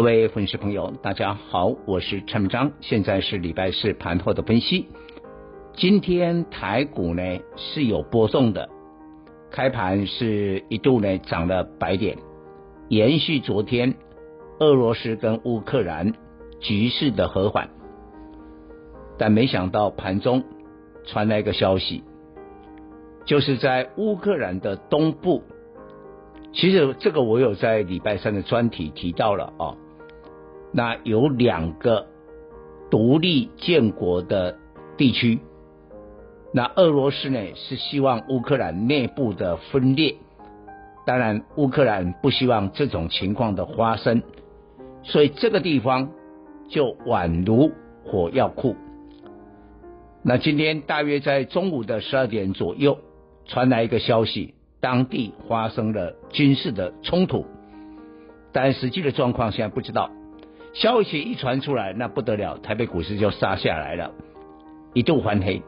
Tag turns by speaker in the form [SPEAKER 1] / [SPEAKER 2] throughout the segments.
[SPEAKER 1] 各位粉丝朋友，大家好，我是陈章，现在是礼拜四盘后的分析。今天台股呢是有波动的，开盘是一度呢涨了百点，延续昨天俄罗斯跟乌克兰局势的和缓，但没想到盘中传来一个消息。就是在乌克兰的东部，其实这个我有在礼拜三的专题提到了啊。那有两个独立建国的地区，那俄罗斯呢是希望乌克兰内部的分裂，当然乌克兰不希望这种情况的发生，所以这个地方就宛如火药库。那今天大约在中午的十二点左右。传来一个消息，当地发生了军事的冲突，但实际的状况现在不知道。消息一传出来，那不得了，台北股市就杀下来了，一度翻黑。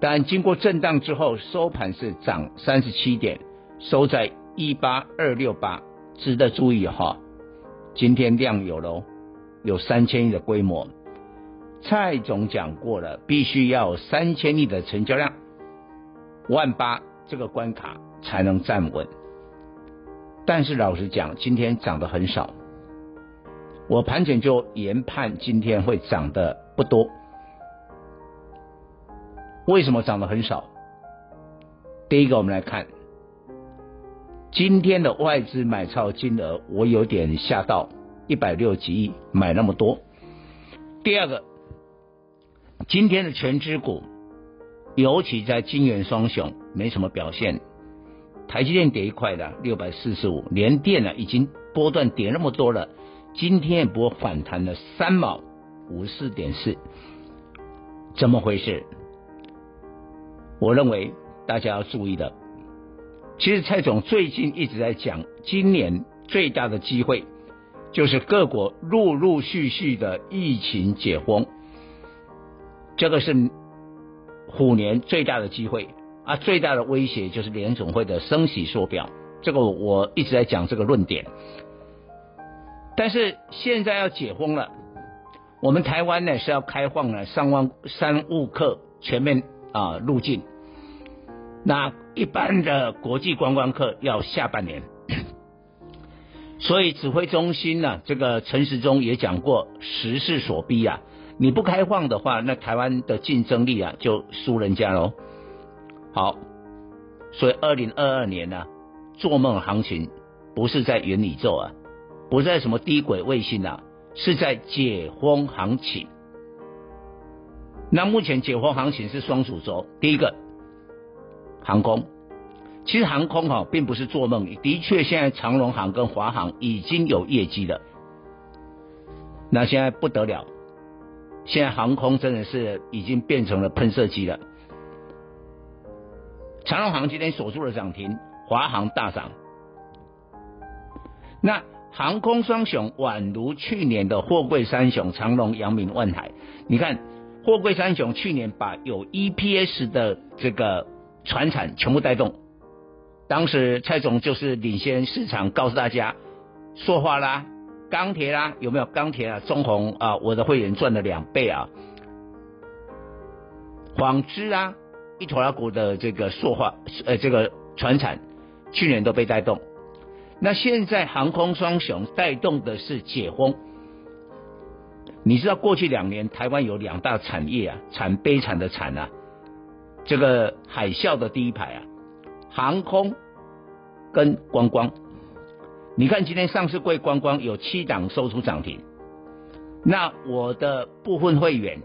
[SPEAKER 1] 但经过震荡之后，收盘是涨三十七点，收在一八二六八。值得注意哈，今天量有喽，有三千亿的规模。蔡总讲过了，必须要三千亿的成交量。万八这个关卡才能站稳，但是老实讲，今天涨得很少。我盘前就研判今天会涨的不多。为什么涨得很少？第一个，我们来看今天的外资买超金额，我有点吓到，一百六几亿买那么多。第二个，今天的权值股。尤其在金圆双雄没什么表现，台积电跌一块的六百四十五，连电呢已经波段跌那么多了，今天也不过反弹了三毛五十四点四，怎么回事？我认为大家要注意的，其实蔡总最近一直在讲，今年最大的机会就是各国陆陆续续的疫情解封，这个是。虎年最大的机会啊，最大的威胁就是联总会的升息缩表，这个我一直在讲这个论点。但是现在要解封了，我们台湾呢是要开放了商务商务客全面啊入境，那一般的国际观光客要下半年。所以指挥中心呢，这个陈时中也讲过，时势所逼啊。你不开放的话，那台湾的竞争力啊就输人家喽。好，所以二零二二年呢、做梦行情不是在元宇宙啊，不在什么低轨卫星啊，是在解封行情。那目前解封行情是双主轴，第一个航空，其实航空哈、啊、并不是做梦，的确现在长荣航跟华航已经有业绩了，那现在不得了。现在航空真的是已经变成了喷射机了。长荣航今天锁住了涨停，华航大涨。那航空双雄宛如去年的货柜三雄长荣、阳明、万海。你看货柜三雄去年把有 EPS 的这个船产全部带动，当时蔡总就是领先市场，告诉大家说话啦。钢铁啦，有没有钢铁啊？中红啊，我的会员赚了两倍啊！纺织啊，一坨拉股的这个塑化，呃，这个船产，去年都被带动。那现在航空双雄带动的是解封。你知道过去两年台湾有两大产业啊，惨悲惨的惨啊！这个海啸的第一排啊，航空跟观光。你看今天上市柜观光有七档收出涨停，那我的部分会员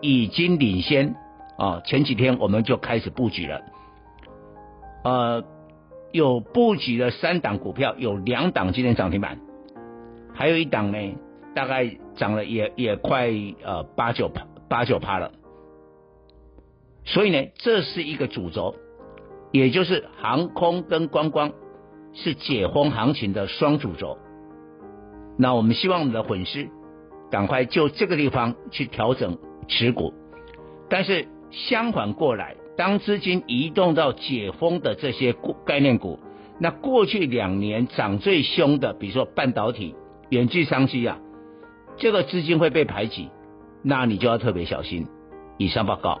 [SPEAKER 1] 已经领先啊，前几天我们就开始布局了，呃，有布局的三档股票，有两档今天涨停板，还有一档呢，大概涨了也也快呃八九八九趴了。所以呢，这是一个主轴，也就是航空跟观光是解封行情的双主轴。那我们希望我们的粉丝赶快就这个地方去调整持股，但是相反过来，当资金移动到解封的这些概念股，那过去两年涨最凶的，比如说半导体、远距商机啊，这个资金会被排挤，那你就要特别小心。以上报告。